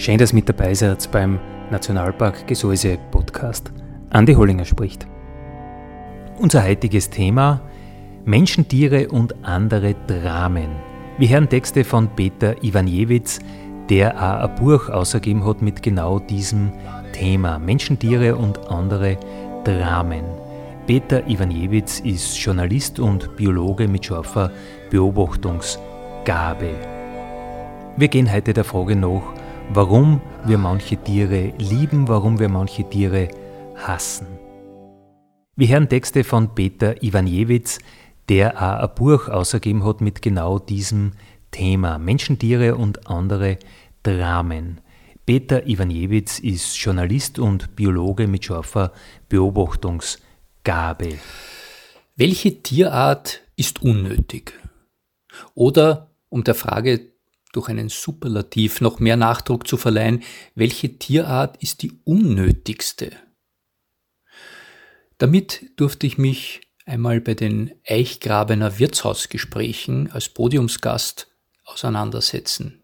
Schön, dass mit dabei seid beim Nationalpark Gesäuse Podcast. Andi Hollinger spricht. Unser heutiges Thema Menschen, Tiere und andere Dramen. Wir hören Texte von Peter Iwanjewitz, der auch ein Buch ausgegeben hat mit genau diesem Thema Menschen, Tiere und andere Dramen. Peter Iwanjewitz ist Journalist und Biologe mit scharfer Beobachtungsgabe. Wir gehen heute der Frage nach, warum wir manche Tiere lieben, warum wir manche Tiere hassen. Wir hören Texte von Peter Iwanjewitz, der auch ein Buch ausgegeben hat mit genau diesem Thema Menschen, Tiere und andere Dramen. Peter Iwanjewitz ist Journalist und Biologe mit scharfer Beobachtungsgabe. Welche Tierart ist unnötig? Oder, um der Frage durch einen Superlativ noch mehr Nachdruck zu verleihen, welche Tierart ist die unnötigste? Damit durfte ich mich einmal bei den Eichgrabener Wirtshausgesprächen als Podiumsgast auseinandersetzen.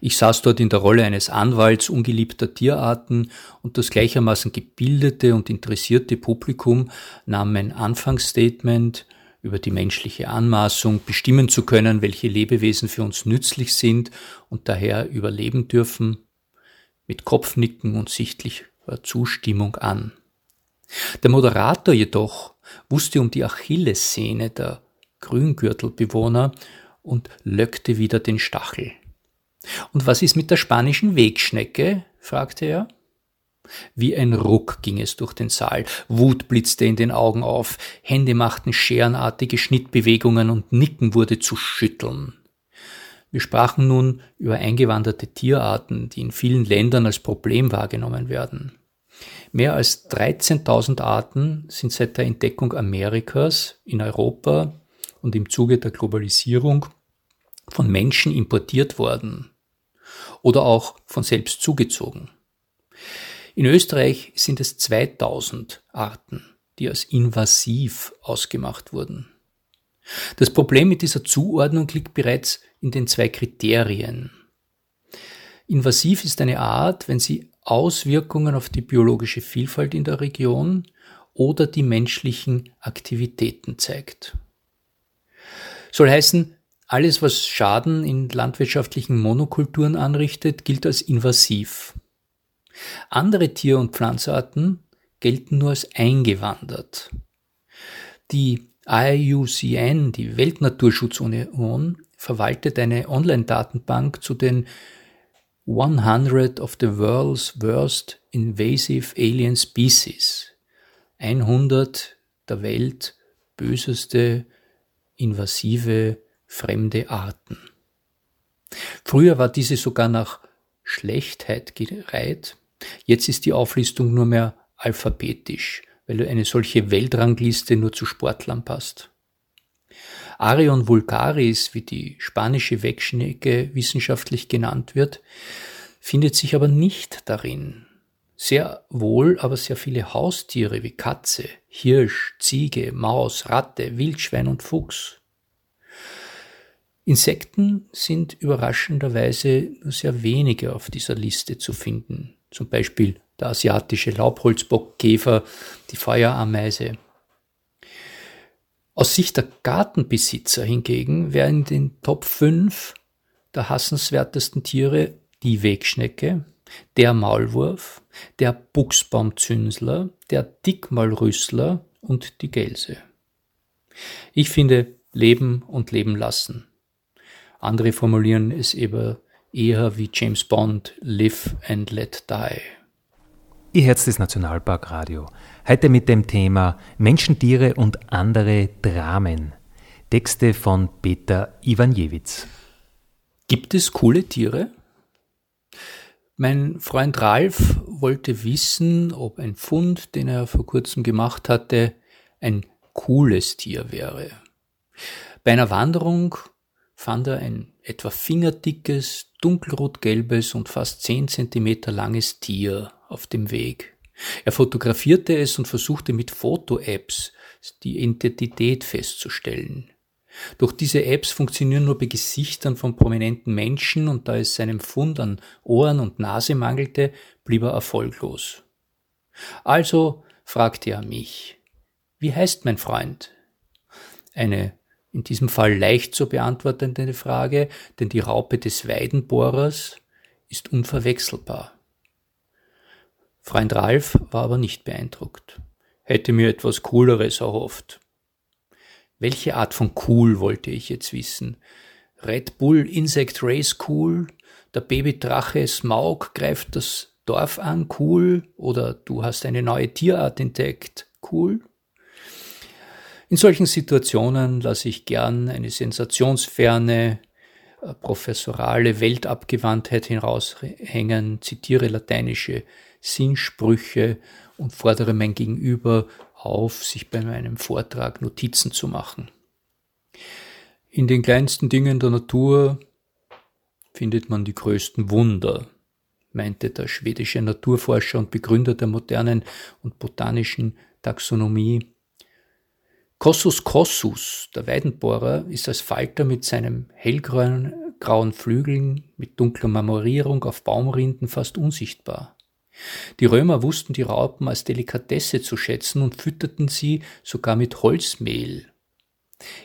Ich saß dort in der Rolle eines Anwalts ungeliebter Tierarten und das gleichermaßen gebildete und interessierte Publikum nahm mein Anfangsstatement über die menschliche Anmaßung bestimmen zu können, welche Lebewesen für uns nützlich sind und daher überleben dürfen, mit Kopfnicken und sichtlicher Zustimmung an. Der Moderator jedoch wusste um die Achillessehne der Grüngürtelbewohner und löckte wieder den Stachel. Und was ist mit der spanischen Wegschnecke? fragte er. Wie ein Ruck ging es durch den Saal, Wut blitzte in den Augen auf, Hände machten scherenartige Schnittbewegungen und Nicken wurde zu schütteln. Wir sprachen nun über eingewanderte Tierarten, die in vielen Ländern als Problem wahrgenommen werden. Mehr als 13.000 Arten sind seit der Entdeckung Amerikas in Europa und im Zuge der Globalisierung von Menschen importiert worden oder auch von selbst zugezogen. In Österreich sind es 2000 Arten, die als invasiv ausgemacht wurden. Das Problem mit dieser Zuordnung liegt bereits in den zwei Kriterien. Invasiv ist eine Art, wenn sie Auswirkungen auf die biologische Vielfalt in der Region oder die menschlichen Aktivitäten zeigt. Soll heißen, alles, was Schaden in landwirtschaftlichen Monokulturen anrichtet, gilt als invasiv. Andere Tier- und Pflanzarten gelten nur als eingewandert. Die IUCN, die Weltnaturschutzunion, verwaltet eine Online-Datenbank zu den 100 of the world's worst invasive alien species. 100 der Welt böseste invasive fremde Arten. Früher war diese sogar nach Schlechtheit gereiht, Jetzt ist die Auflistung nur mehr alphabetisch, weil eine solche Weltrangliste nur zu Sportlern passt. Arion vulgaris, wie die spanische Wegschnecke wissenschaftlich genannt wird, findet sich aber nicht darin. Sehr wohl aber sehr viele Haustiere wie Katze, Hirsch, Ziege, Maus, Ratte, Wildschwein und Fuchs. Insekten sind überraschenderweise nur sehr wenige auf dieser Liste zu finden zum Beispiel der asiatische Laubholzbockkäfer, die Feuerameise. Aus Sicht der Gartenbesitzer hingegen wären in den Top 5 der hassenswertesten Tiere die Wegschnecke, der Maulwurf, der Buchsbaumzünsler, der Dickmaulrüssler und die Gelse. Ich finde Leben und Leben lassen. Andere formulieren es eher eher wie James Bond Live and Let Die. Ihr Herz des Nationalparkradio. Heute mit dem Thema Menschen, Tiere und andere Dramen. Texte von Peter Iwanjewitz. Gibt es coole Tiere? Mein Freund Ralf wollte wissen, ob ein Fund, den er vor kurzem gemacht hatte, ein cooles Tier wäre. Bei einer Wanderung fand er ein etwa fingerdickes, dunkelrot-gelbes und fast zehn Zentimeter langes Tier auf dem Weg. Er fotografierte es und versuchte mit Foto-Apps die Identität festzustellen. Doch diese Apps funktionieren nur bei Gesichtern von prominenten Menschen und da es seinem Fund an Ohren und Nase mangelte, blieb er erfolglos. Also fragte er mich, wie heißt mein Freund? Eine in diesem Fall leicht zu beantwortende Frage, denn die Raupe des Weidenbohrers ist unverwechselbar. Freund Ralf war aber nicht beeindruckt, hätte mir etwas Cooleres erhofft. Welche Art von Cool wollte ich jetzt wissen? Red Bull Insect Race Cool? Der Babydrache Smaug greift das Dorf an? Cool? Oder du hast eine neue Tierart entdeckt? Cool? In solchen Situationen lasse ich gern eine sensationsferne, äh, professorale Weltabgewandtheit heraushängen, zitiere lateinische Sinnsprüche und fordere mein Gegenüber auf, sich bei meinem Vortrag Notizen zu machen. In den kleinsten Dingen der Natur findet man die größten Wunder, meinte der schwedische Naturforscher und Begründer der modernen und botanischen Taxonomie Cossus cossus, der Weidenbohrer, ist als Falter mit seinem hellgrauen Flügeln mit dunkler Marmorierung auf Baumrinden fast unsichtbar. Die Römer wussten die Raupen als Delikatesse zu schätzen und fütterten sie sogar mit Holzmehl.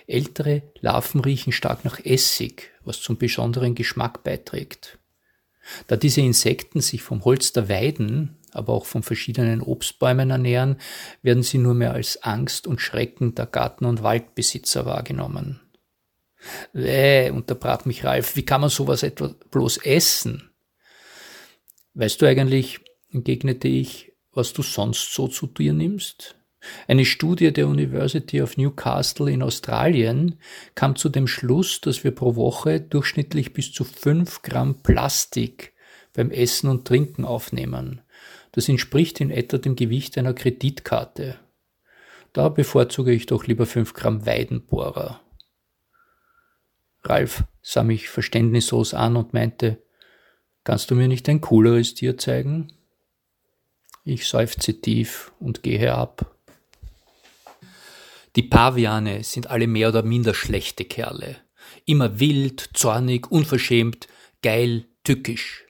Ältere Larven riechen stark nach Essig, was zum besonderen Geschmack beiträgt. Da diese Insekten sich vom Holz der Weiden aber auch von verschiedenen Obstbäumen ernähren, werden sie nur mehr als Angst und Schrecken der Garten- und Waldbesitzer wahrgenommen. Äh, unterbrach mich Ralf, wie kann man sowas etwa bloß essen? Weißt du eigentlich, entgegnete ich, was du sonst so zu dir nimmst? Eine Studie der University of Newcastle in Australien kam zu dem Schluss, dass wir pro Woche durchschnittlich bis zu fünf Gramm Plastik beim Essen und Trinken aufnehmen. Das entspricht in etwa dem Gewicht einer Kreditkarte. Da bevorzuge ich doch lieber 5 Gramm Weidenbohrer. Ralf sah mich verständnislos an und meinte, kannst du mir nicht ein cooleres Tier zeigen? Ich seufze tief und gehe ab. Die Paviane sind alle mehr oder minder schlechte Kerle. Immer wild, zornig, unverschämt, geil, tückisch.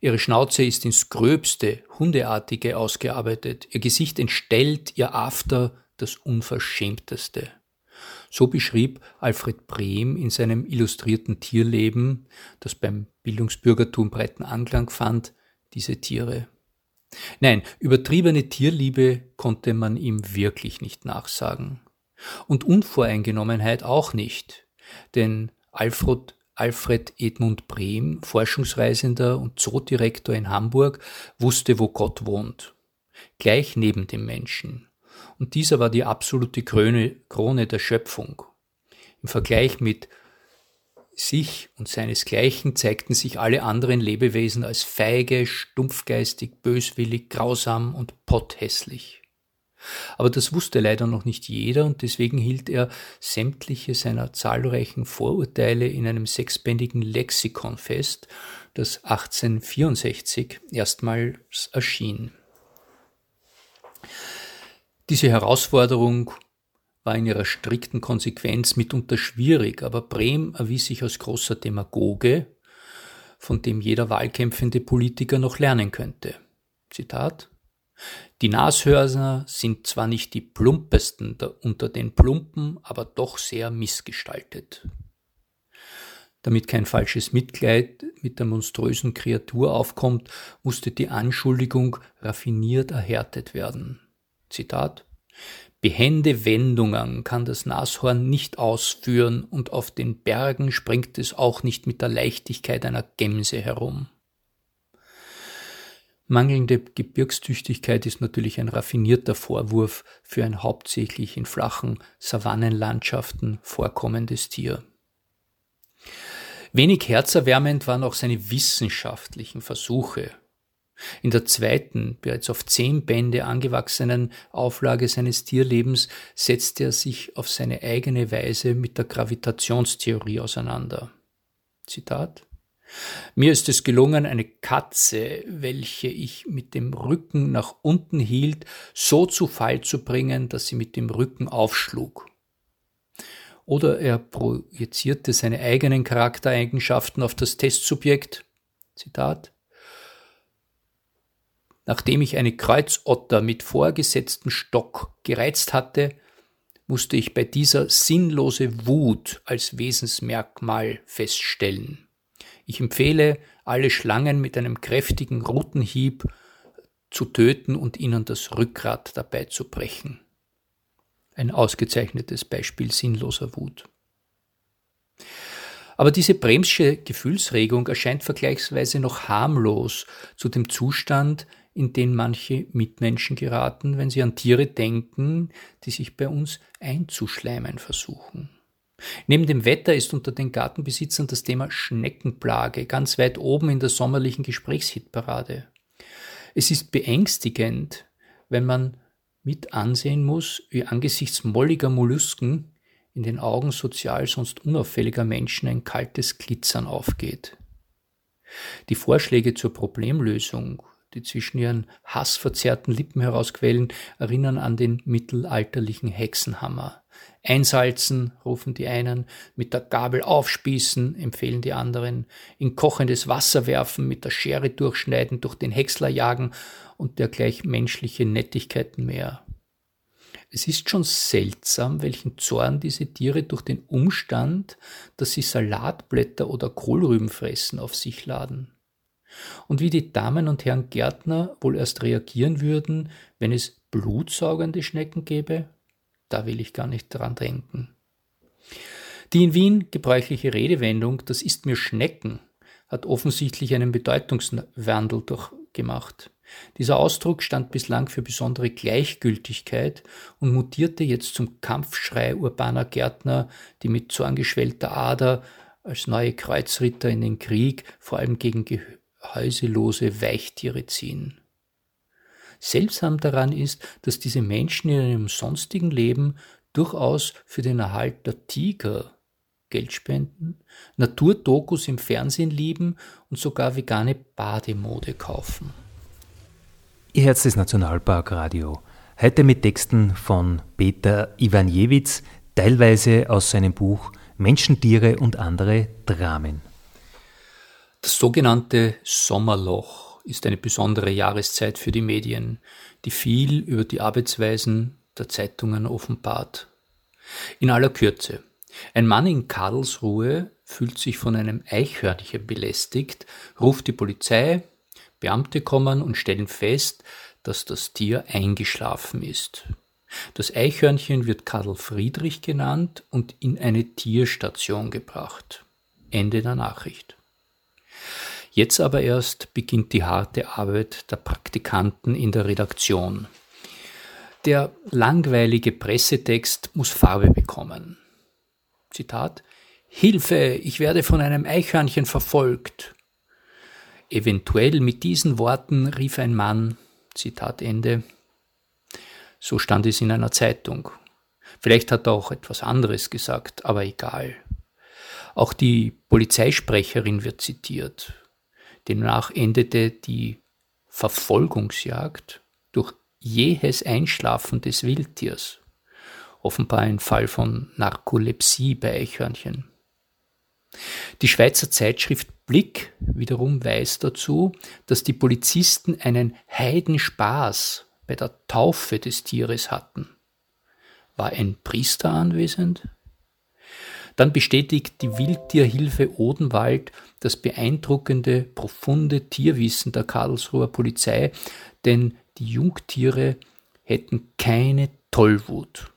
Ihre Schnauze ist ins gröbste, hundeartige ausgearbeitet, ihr Gesicht entstellt, ihr After das Unverschämteste. So beschrieb Alfred Brehm in seinem illustrierten Tierleben, das beim Bildungsbürgertum breiten Anklang fand, diese Tiere. Nein, übertriebene Tierliebe konnte man ihm wirklich nicht nachsagen. Und Unvoreingenommenheit auch nicht, denn Alfred Alfred Edmund Brehm, Forschungsreisender und Zoodirektor in Hamburg, wusste, wo Gott wohnt. Gleich neben dem Menschen. Und dieser war die absolute Krone, Krone der Schöpfung. Im Vergleich mit sich und seinesgleichen zeigten sich alle anderen Lebewesen als feige, stumpfgeistig, böswillig, grausam und potthässlich. Aber das wusste leider noch nicht jeder und deswegen hielt er sämtliche seiner zahlreichen Vorurteile in einem sechsbändigen Lexikon fest, das 1864 erstmals erschien. Diese Herausforderung war in ihrer strikten Konsequenz mitunter schwierig, aber Brehm erwies sich als großer Demagoge, von dem jeder wahlkämpfende Politiker noch lernen könnte. Zitat die Nashörner sind zwar nicht die plumpesten unter den Plumpen, aber doch sehr missgestaltet. Damit kein falsches Mitleid mit der monströsen Kreatur aufkommt, musste die Anschuldigung raffiniert erhärtet werden. Zitat Behende Wendungen kann das Nashorn nicht ausführen und auf den Bergen springt es auch nicht mit der Leichtigkeit einer Gemse herum. Mangelnde Gebirgstüchtigkeit ist natürlich ein raffinierter Vorwurf für ein hauptsächlich in flachen Savannenlandschaften vorkommendes Tier. Wenig herzerwärmend waren auch seine wissenschaftlichen Versuche. In der zweiten, bereits auf zehn Bände angewachsenen Auflage seines Tierlebens setzte er sich auf seine eigene Weise mit der Gravitationstheorie auseinander. Zitat mir ist es gelungen, eine Katze, welche ich mit dem Rücken nach unten hielt, so zu Fall zu bringen, dass sie mit dem Rücken aufschlug. Oder er projizierte seine eigenen Charaktereigenschaften auf das Testsubjekt. Zitat. Nachdem ich eine Kreuzotter mit vorgesetztem Stock gereizt hatte, musste ich bei dieser sinnlose Wut als Wesensmerkmal feststellen. Ich empfehle, alle Schlangen mit einem kräftigen Rutenhieb zu töten und ihnen das Rückgrat dabei zu brechen. Ein ausgezeichnetes Beispiel sinnloser Wut. Aber diese bremsche Gefühlsregung erscheint vergleichsweise noch harmlos zu dem Zustand, in den manche Mitmenschen geraten, wenn sie an Tiere denken, die sich bei uns einzuschleimen versuchen. Neben dem Wetter ist unter den Gartenbesitzern das Thema Schneckenplage ganz weit oben in der sommerlichen Gesprächshitparade. Es ist beängstigend, wenn man mit ansehen muss, wie angesichts molliger Mollusken in den Augen sozial sonst unauffälliger Menschen ein kaltes Glitzern aufgeht. Die Vorschläge zur Problemlösung, die zwischen ihren hassverzerrten Lippen herausquellen, erinnern an den mittelalterlichen Hexenhammer. Einsalzen, rufen die einen, mit der Gabel aufspießen, empfehlen die anderen, in kochendes Wasser werfen, mit der Schere durchschneiden, durch den Häcksler jagen und dergleich menschliche Nettigkeiten mehr. Es ist schon seltsam, welchen Zorn diese Tiere durch den Umstand, dass sie Salatblätter oder Kohlrüben fressen, auf sich laden. Und wie die Damen und Herren Gärtner wohl erst reagieren würden, wenn es blutsaugende Schnecken gäbe, da will ich gar nicht dran denken. Die in Wien gebräuchliche Redewendung, das ist mir Schnecken, hat offensichtlich einen Bedeutungswandel durchgemacht. Dieser Ausdruck stand bislang für besondere Gleichgültigkeit und mutierte jetzt zum Kampfschrei urbaner Gärtner, die mit zorngeschwellter Ader als neue Kreuzritter in den Krieg vor allem gegen gehäuselose Weichtiere ziehen. Seltsam daran ist, dass diese Menschen in ihrem sonstigen Leben durchaus für den Erhalt der Tiger Geld spenden, Naturdokus im Fernsehen lieben und sogar vegane Bademode kaufen. Ihr Herz des Nationalparkradio. Heute mit Texten von Peter Iwanjewitz, teilweise aus seinem Buch Menschen, Tiere und andere Dramen. Das sogenannte Sommerloch ist eine besondere Jahreszeit für die Medien, die viel über die Arbeitsweisen der Zeitungen offenbart. In aller Kürze. Ein Mann in Karlsruhe fühlt sich von einem Eichhörnchen belästigt, ruft die Polizei, Beamte kommen und stellen fest, dass das Tier eingeschlafen ist. Das Eichhörnchen wird Karl Friedrich genannt und in eine Tierstation gebracht. Ende der Nachricht. Jetzt aber erst beginnt die harte Arbeit der Praktikanten in der Redaktion. Der langweilige Pressetext muss Farbe bekommen. Zitat Hilfe, ich werde von einem Eichhörnchen verfolgt. Eventuell mit diesen Worten rief ein Mann, Zitat Ende. So stand es in einer Zeitung. Vielleicht hat er auch etwas anderes gesagt, aber egal. Auch die Polizeisprecherin wird zitiert. Demnach endete die Verfolgungsjagd durch jähes Einschlafen des Wildtiers. Offenbar ein Fall von Narkolepsie bei Eichhörnchen. Die Schweizer Zeitschrift Blick wiederum weist dazu, dass die Polizisten einen Heidenspaß bei der Taufe des Tieres hatten. War ein Priester anwesend? Dann bestätigt die Wildtierhilfe Odenwald das beeindruckende, profunde Tierwissen der Karlsruher Polizei, denn die Jungtiere hätten keine Tollwut.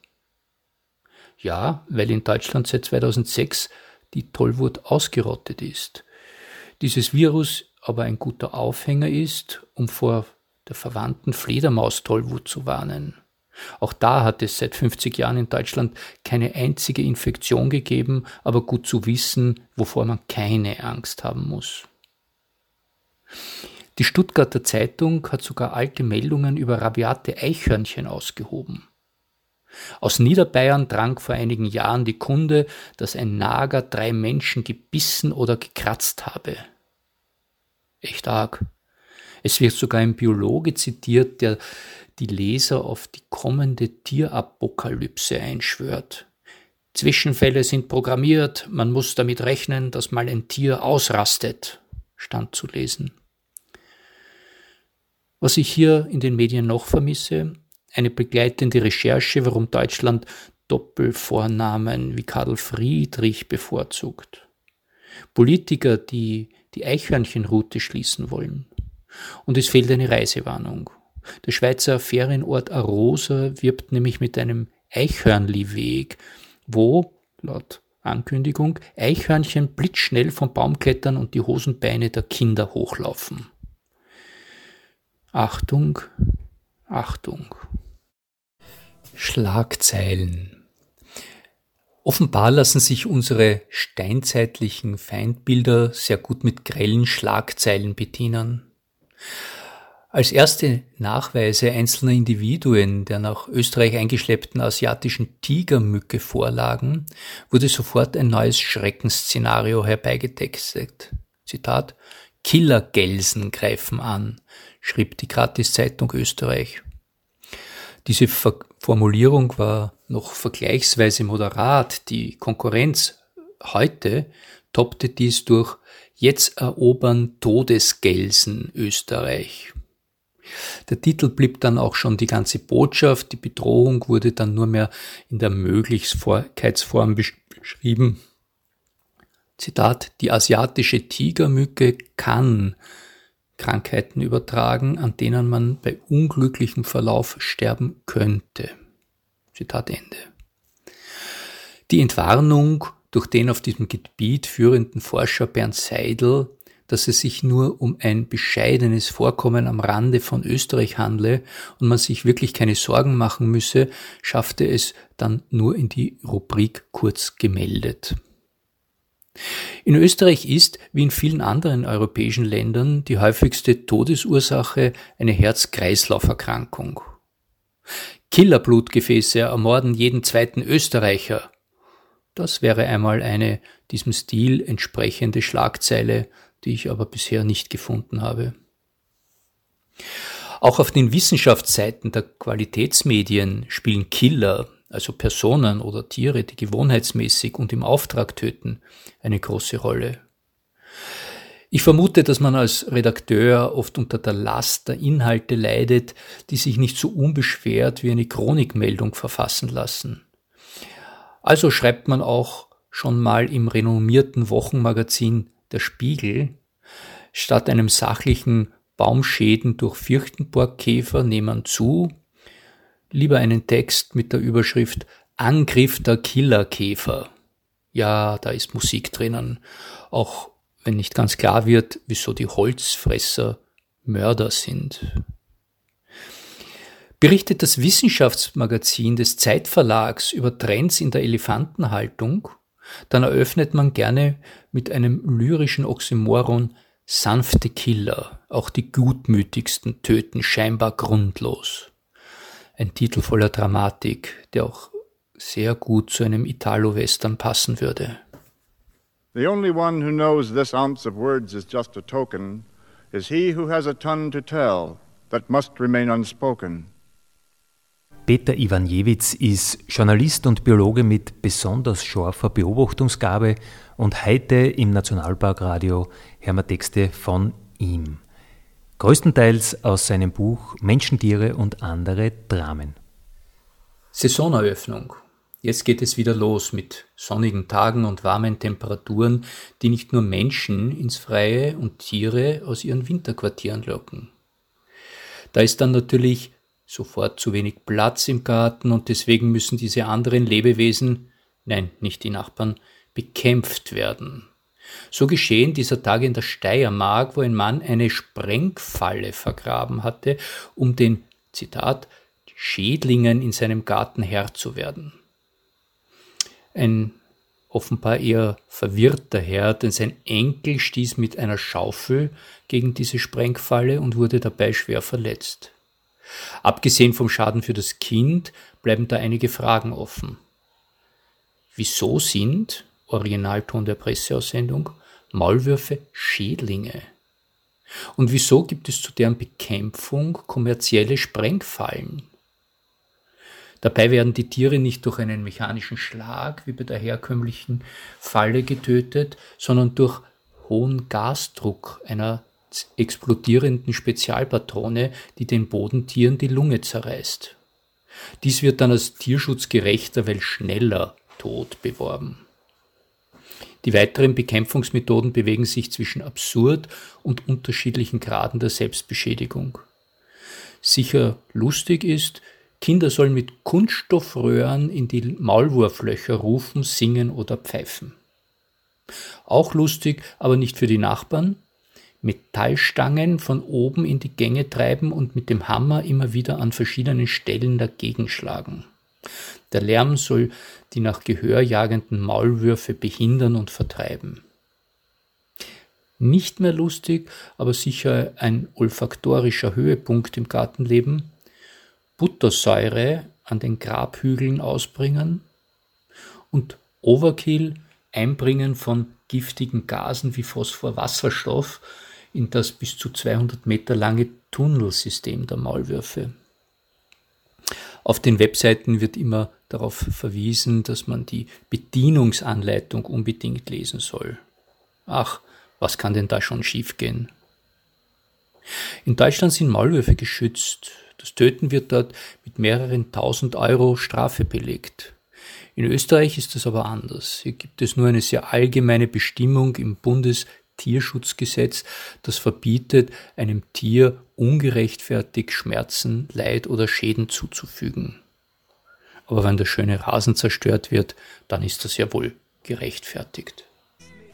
Ja, weil in Deutschland seit 2006 die Tollwut ausgerottet ist. Dieses Virus aber ein guter Aufhänger ist, um vor der verwandten Fledermaus-Tollwut zu warnen. Auch da hat es seit 50 Jahren in Deutschland keine einzige Infektion gegeben, aber gut zu wissen, wovor man keine Angst haben muss. Die Stuttgarter Zeitung hat sogar alte Meldungen über rabiate Eichhörnchen ausgehoben. Aus Niederbayern drang vor einigen Jahren die Kunde, dass ein Nager drei Menschen gebissen oder gekratzt habe. Echt arg. Es wird sogar ein Biologe zitiert, der die Leser auf die kommende Tierapokalypse einschwört. Zwischenfälle sind programmiert, man muss damit rechnen, dass mal ein Tier ausrastet, stand zu lesen. Was ich hier in den Medien noch vermisse, eine begleitende Recherche, warum Deutschland Doppelvornamen wie Karl Friedrich bevorzugt. Politiker, die die Eichhörnchenroute schließen wollen. Und es fehlt eine Reisewarnung. Der Schweizer Ferienort Arosa wirbt nämlich mit einem Eichhörnli-Weg, wo, laut Ankündigung, Eichhörnchen blitzschnell vom Baum klettern und die Hosenbeine der Kinder hochlaufen. Achtung, Achtung. Schlagzeilen. Offenbar lassen sich unsere steinzeitlichen Feindbilder sehr gut mit grellen Schlagzeilen bedienen. Als erste Nachweise einzelner Individuen der nach Österreich eingeschleppten asiatischen Tigermücke vorlagen, wurde sofort ein neues Schreckensszenario herbeigetextet. Zitat Killergelsen greifen an, schrieb die Gratiszeitung Österreich. Diese Ver Formulierung war noch vergleichsweise moderat. Die Konkurrenz heute toppte dies durch Jetzt erobern Todesgelsen Österreich. Der Titel blieb dann auch schon die ganze Botschaft, die Bedrohung wurde dann nur mehr in der Möglichkeitsform beschrieben. Zitat, die asiatische Tigermücke kann Krankheiten übertragen, an denen man bei unglücklichem Verlauf sterben könnte. Zitat Ende. Die Entwarnung durch den auf diesem Gebiet führenden Forscher Bernd Seidel, dass es sich nur um ein bescheidenes Vorkommen am Rande von Österreich handle und man sich wirklich keine Sorgen machen müsse, schaffte es dann nur in die Rubrik kurz gemeldet. In Österreich ist, wie in vielen anderen europäischen Ländern, die häufigste Todesursache eine Herz-Kreislauf-Erkrankung. Killerblutgefäße ermorden jeden zweiten Österreicher. Das wäre einmal eine diesem Stil entsprechende Schlagzeile, die ich aber bisher nicht gefunden habe. Auch auf den Wissenschaftsseiten der Qualitätsmedien spielen Killer also Personen oder Tiere, die gewohnheitsmäßig und im Auftrag töten, eine große Rolle. Ich vermute, dass man als Redakteur oft unter der Last der Inhalte leidet, die sich nicht so unbeschwert wie eine Chronikmeldung verfassen lassen. Also schreibt man auch schon mal im renommierten Wochenmagazin Der Spiegel, statt einem sachlichen Baumschäden durch Fürchtenborgkäfer nehmen zu, lieber einen Text mit der Überschrift Angriff der Killerkäfer. Ja, da ist Musik drinnen, auch wenn nicht ganz klar wird, wieso die Holzfresser Mörder sind. Berichtet das Wissenschaftsmagazin des Zeitverlags über Trends in der Elefantenhaltung, dann eröffnet man gerne mit einem lyrischen Oxymoron sanfte Killer, auch die gutmütigsten töten scheinbar grundlos ein Titel voller Dramatik, der auch sehr gut zu einem Italo-Western passen würde. The only one who knows this ounce of words is just a token is he who has a tongue to tell that must remain unspoken. Peter Iwanjewitz ist Journalist und Biologe mit besonders scharfer Beobachtungsgabe und heute im Nationalparkradio hören wir Texte von ihm. Größtenteils aus seinem Buch Menschen, Tiere und andere Dramen. Saisoneröffnung. Jetzt geht es wieder los mit sonnigen Tagen und warmen Temperaturen, die nicht nur Menschen ins Freie und Tiere aus ihren Winterquartieren locken. Da ist dann natürlich sofort zu wenig Platz im Garten und deswegen müssen diese anderen Lebewesen, nein, nicht die Nachbarn, bekämpft werden. So geschehen dieser Tage in der Steiermark, wo ein Mann eine Sprengfalle vergraben hatte, um den, Zitat, Schädlingen in seinem Garten Herr zu werden. Ein offenbar eher verwirrter Herr, denn sein Enkel stieß mit einer Schaufel gegen diese Sprengfalle und wurde dabei schwer verletzt. Abgesehen vom Schaden für das Kind bleiben da einige Fragen offen. Wieso sind, Originalton der Presseaussendung, Maulwürfe Schädlinge? Und wieso gibt es zu deren Bekämpfung kommerzielle Sprengfallen? Dabei werden die Tiere nicht durch einen mechanischen Schlag wie bei der herkömmlichen Falle getötet, sondern durch hohen Gasdruck einer explodierenden Spezialpatrone, die den Bodentieren die Lunge zerreißt. Dies wird dann als tierschutzgerechter, weil schneller Tod beworben. Die weiteren Bekämpfungsmethoden bewegen sich zwischen absurd und unterschiedlichen Graden der Selbstbeschädigung. Sicher lustig ist, Kinder sollen mit Kunststoffröhren in die Maulwurflöcher rufen, singen oder pfeifen. Auch lustig, aber nicht für die Nachbarn. Metallstangen von oben in die Gänge treiben und mit dem Hammer immer wieder an verschiedenen Stellen dagegen schlagen. Der Lärm soll die nach Gehör jagenden Maulwürfe behindern und vertreiben. Nicht mehr lustig, aber sicher ein olfaktorischer Höhepunkt im Gartenleben, Buttersäure an den Grabhügeln ausbringen und Overkill Einbringen von giftigen Gasen wie Phosphorwasserstoff in das bis zu 200 Meter lange Tunnelsystem der Maulwürfe. Auf den Webseiten wird immer darauf verwiesen, dass man die Bedienungsanleitung unbedingt lesen soll. Ach, was kann denn da schon schiefgehen? In Deutschland sind Maulwürfe geschützt. Das Töten wird dort mit mehreren tausend Euro Strafe belegt. In Österreich ist das aber anders. Hier gibt es nur eine sehr allgemeine Bestimmung im Bundestierschutzgesetz, das verbietet, einem Tier ungerechtfertigt Schmerzen, Leid oder Schäden zuzufügen. Aber wenn der schöne Rasen zerstört wird, dann ist das ja wohl gerechtfertigt.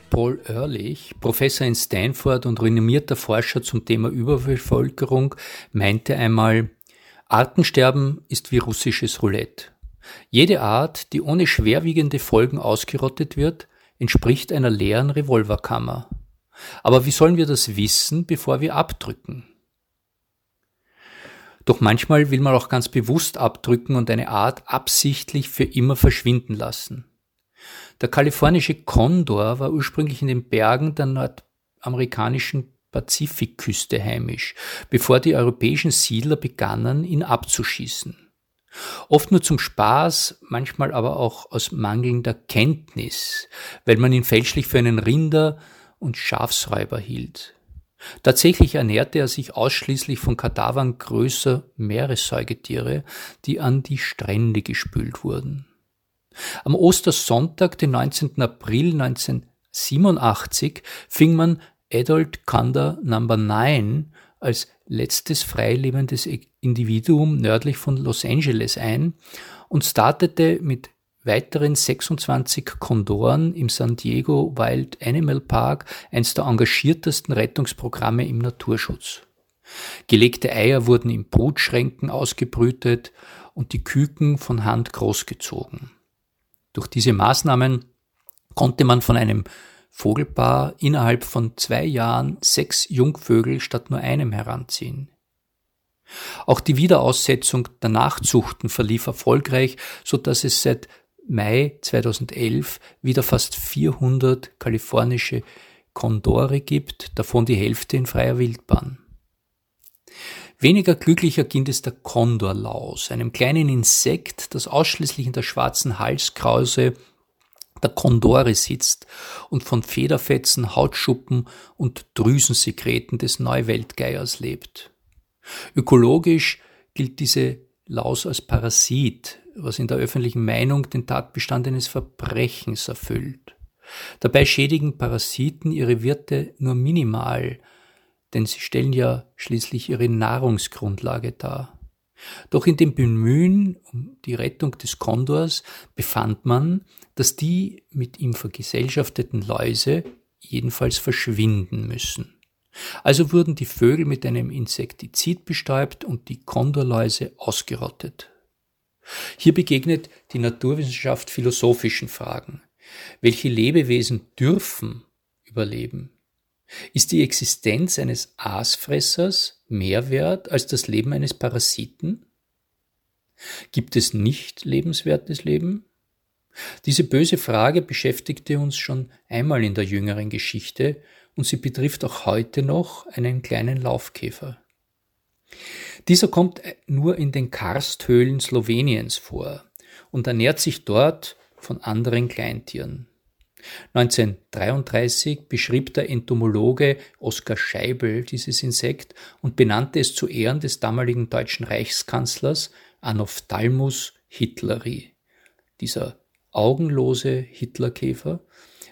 Paul Ehrlich, Professor in Stanford und renommierter Forscher zum Thema Überbevölkerung, meinte einmal, Artensterben ist wie russisches Roulette. Jede Art, die ohne schwerwiegende Folgen ausgerottet wird, entspricht einer leeren Revolverkammer. Aber wie sollen wir das wissen, bevor wir abdrücken? Doch manchmal will man auch ganz bewusst abdrücken und eine Art absichtlich für immer verschwinden lassen. Der kalifornische Kondor war ursprünglich in den Bergen der nordamerikanischen Pazifikküste heimisch, bevor die europäischen Siedler begannen, ihn abzuschießen. Oft nur zum Spaß, manchmal aber auch aus mangelnder Kenntnis, weil man ihn fälschlich für einen Rinder- und Schafsräuber hielt. Tatsächlich ernährte er sich ausschließlich von Kadavern größer Meeressäugetiere, die an die Strände gespült wurden. Am Ostersonntag, den 19. April 1987, fing man Adult Kanda Number 9 als letztes freilebendes Individuum nördlich von Los Angeles ein und startete mit weiteren 26 Kondoren im San Diego Wild Animal Park eines der engagiertesten Rettungsprogramme im Naturschutz. Gelegte Eier wurden in Brutschränken ausgebrütet und die Küken von Hand großgezogen. Durch diese Maßnahmen konnte man von einem Vogelpaar innerhalb von zwei Jahren sechs Jungvögel statt nur einem heranziehen. Auch die Wiederaussetzung der Nachzuchten verlief erfolgreich, so dass es seit Mai 2011 wieder fast 400 kalifornische Kondore gibt, davon die Hälfte in freier Wildbahn. Weniger glücklicher ging es der Kondorlaus, einem kleinen Insekt, das ausschließlich in der schwarzen Halskrause der Kondore sitzt und von Federfetzen, Hautschuppen und Drüsensekreten des Neuweltgeiers lebt. Ökologisch gilt diese Laus als Parasit, was in der öffentlichen Meinung den Tatbestand eines Verbrechens erfüllt. Dabei schädigen Parasiten ihre Wirte nur minimal, denn sie stellen ja schließlich ihre Nahrungsgrundlage dar. Doch in dem Bemühen um die Rettung des Kondors befand man, dass die mit ihm vergesellschafteten Läuse jedenfalls verschwinden müssen. Also wurden die Vögel mit einem Insektizid bestäubt und die Kondorläuse ausgerottet. Hier begegnet die Naturwissenschaft philosophischen Fragen. Welche Lebewesen dürfen überleben? Ist die Existenz eines Aasfressers mehr wert als das Leben eines Parasiten? Gibt es nicht lebenswertes Leben? Diese böse Frage beschäftigte uns schon einmal in der jüngeren Geschichte und sie betrifft auch heute noch einen kleinen Laufkäfer. Dieser kommt nur in den Karsthöhlen Sloweniens vor und ernährt sich dort von anderen Kleintieren. 1933 beschrieb der Entomologe Oskar Scheibel dieses Insekt und benannte es zu Ehren des damaligen deutschen Reichskanzlers Anophthalmus hitleri. Dieser augenlose Hitlerkäfer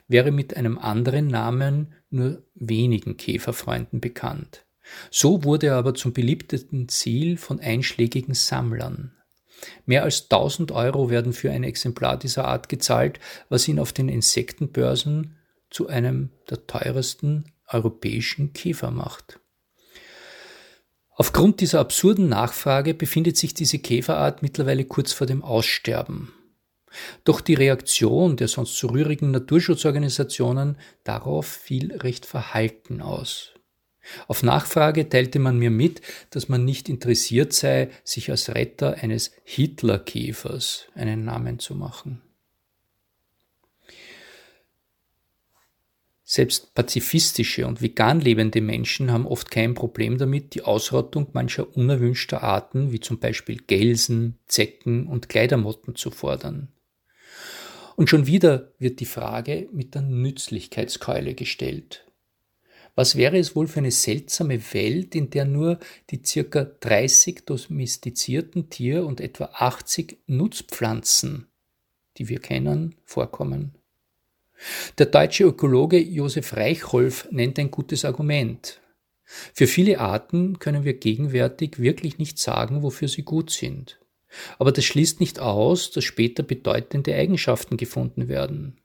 wäre mit einem anderen Namen nur wenigen Käferfreunden bekannt. So wurde er aber zum beliebtesten Ziel von einschlägigen Sammlern. Mehr als 1000 Euro werden für ein Exemplar dieser Art gezahlt, was ihn auf den Insektenbörsen zu einem der teuersten europäischen Käfer macht. Aufgrund dieser absurden Nachfrage befindet sich diese Käferart mittlerweile kurz vor dem Aussterben. Doch die Reaktion der sonst so rührigen Naturschutzorganisationen darauf fiel recht verhalten aus. Auf Nachfrage teilte man mir mit, dass man nicht interessiert sei, sich als Retter eines Hitlerkäfers einen Namen zu machen. Selbst pazifistische und vegan lebende Menschen haben oft kein Problem damit, die Ausrottung mancher unerwünschter Arten, wie zum Beispiel Gelsen, Zecken und Kleidermotten zu fordern. Und schon wieder wird die Frage mit der Nützlichkeitskeule gestellt. Was wäre es wohl für eine seltsame Welt, in der nur die circa 30 domestizierten Tier- und etwa 80 Nutzpflanzen, die wir kennen, vorkommen? Der deutsche Ökologe Josef Reichholf nennt ein gutes Argument. Für viele Arten können wir gegenwärtig wirklich nicht sagen, wofür sie gut sind. Aber das schließt nicht aus, dass später bedeutende Eigenschaften gefunden werden.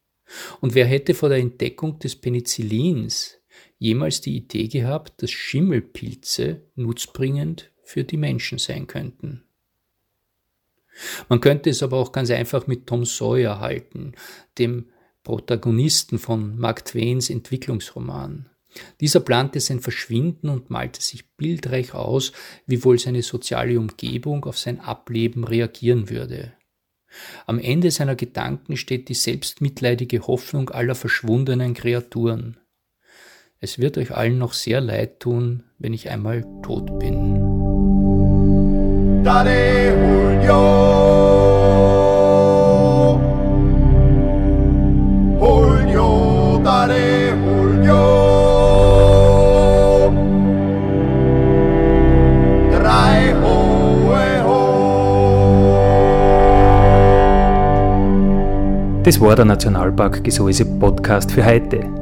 Und wer hätte vor der Entdeckung des Penicillins jemals die Idee gehabt, dass Schimmelpilze nutzbringend für die Menschen sein könnten? Man könnte es aber auch ganz einfach mit Tom Sawyer halten, dem Protagonisten von Mark Twains Entwicklungsroman. Dieser plante sein Verschwinden und malte sich bildreich aus, wie wohl seine soziale Umgebung auf sein Ableben reagieren würde. Am Ende seiner Gedanken steht die selbstmitleidige Hoffnung aller verschwundenen Kreaturen. Es wird euch allen noch sehr leid tun, wenn ich einmal tot bin. Julio. Das war der Nationalpark Gesäuse Podcast für heute.